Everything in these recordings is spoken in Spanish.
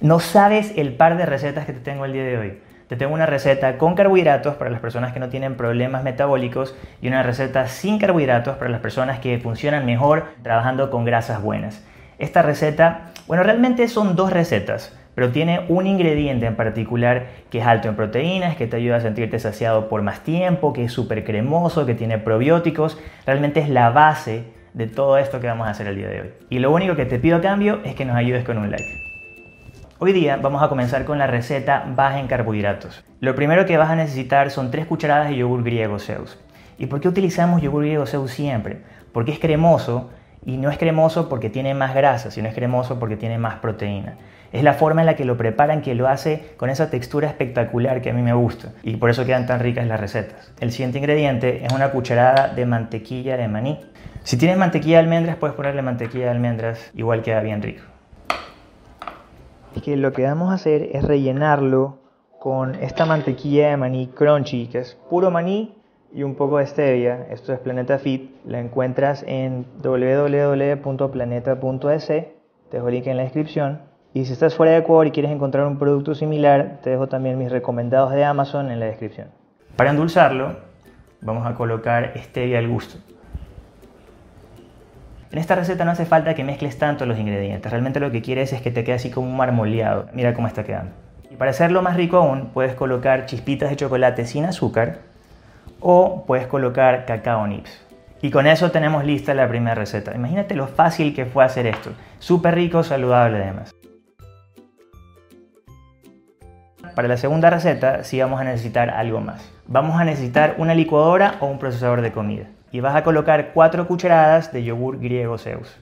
No sabes el par de recetas que te tengo el día de hoy. Te tengo una receta con carbohidratos para las personas que no tienen problemas metabólicos y una receta sin carbohidratos para las personas que funcionan mejor trabajando con grasas buenas. Esta receta, bueno, realmente son dos recetas, pero tiene un ingrediente en particular que es alto en proteínas, que te ayuda a sentirte saciado por más tiempo, que es súper cremoso, que tiene probióticos. Realmente es la base de todo esto que vamos a hacer el día de hoy. Y lo único que te pido a cambio es que nos ayudes con un like. Hoy día vamos a comenzar con la receta baja en carbohidratos. Lo primero que vas a necesitar son 3 cucharadas de yogur griego Zeus. ¿Y por qué utilizamos yogur griego Zeus siempre? Porque es cremoso y no es cremoso porque tiene más grasa, sino es cremoso porque tiene más proteína. Es la forma en la que lo preparan que lo hace con esa textura espectacular que a mí me gusta y por eso quedan tan ricas las recetas. El siguiente ingrediente es una cucharada de mantequilla de maní. Si tienes mantequilla de almendras puedes ponerle mantequilla de almendras, igual queda bien rico que lo que vamos a hacer es rellenarlo con esta mantequilla de maní crunchy, que es puro maní y un poco de stevia. Esto es Planeta Fit. La encuentras en www.planeta.es. Te dejo el link en la descripción. Y si estás fuera de Ecuador y quieres encontrar un producto similar, te dejo también mis recomendados de Amazon en la descripción. Para endulzarlo, vamos a colocar stevia al gusto. En esta receta no hace falta que mezcles tanto los ingredientes, realmente lo que quieres es que te quede así como un marmoleado. Mira cómo está quedando. Y para hacerlo más rico aún, puedes colocar chispitas de chocolate sin azúcar o puedes colocar cacao nips. Y con eso tenemos lista la primera receta. Imagínate lo fácil que fue hacer esto. Súper rico, saludable además. Para la segunda receta sí vamos a necesitar algo más. Vamos a necesitar una licuadora o un procesador de comida y vas a colocar 4 cucharadas de yogur griego Zeus.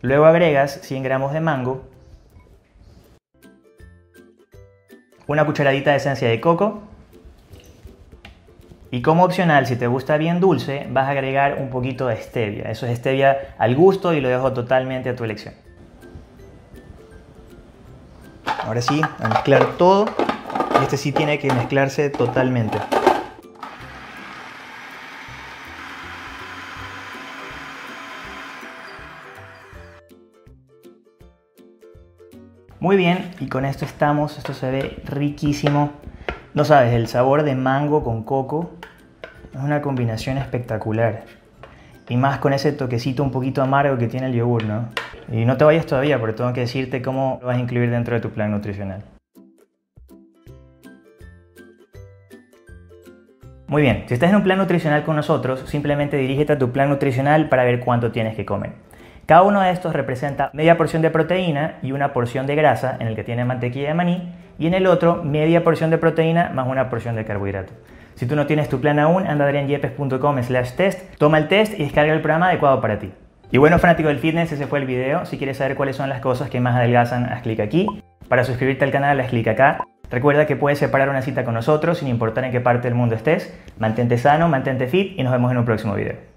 Luego agregas 100 gramos de mango, una cucharadita de esencia de coco y como opcional, si te gusta bien dulce, vas a agregar un poquito de stevia. Eso es stevia al gusto y lo dejo totalmente a tu elección. Ahora sí, a mezclar todo este sí tiene que mezclarse totalmente. Muy bien, y con esto estamos, esto se ve riquísimo. No sabes, el sabor de mango con coco es una combinación espectacular. Y más con ese toquecito un poquito amargo que tiene el yogur, ¿no? Y no te vayas todavía porque tengo que decirte cómo lo vas a incluir dentro de tu plan nutricional. Muy bien, si estás en un plan nutricional con nosotros, simplemente dirígete a tu plan nutricional para ver cuánto tienes que comer. Cada uno de estos representa media porción de proteína y una porción de grasa en el que tiene mantequilla de maní y en el otro media porción de proteína más una porción de carbohidrato. Si tú no tienes tu plan aún, anda a slash test, toma el test y descarga el programa adecuado para ti. Y bueno, fanático del fitness, ese fue el video. Si quieres saber cuáles son las cosas que más adelgazan, haz clic aquí. Para suscribirte al canal, haz clic acá. Recuerda que puedes separar una cita con nosotros sin importar en qué parte del mundo estés. Mantente sano, mantente fit y nos vemos en un próximo video.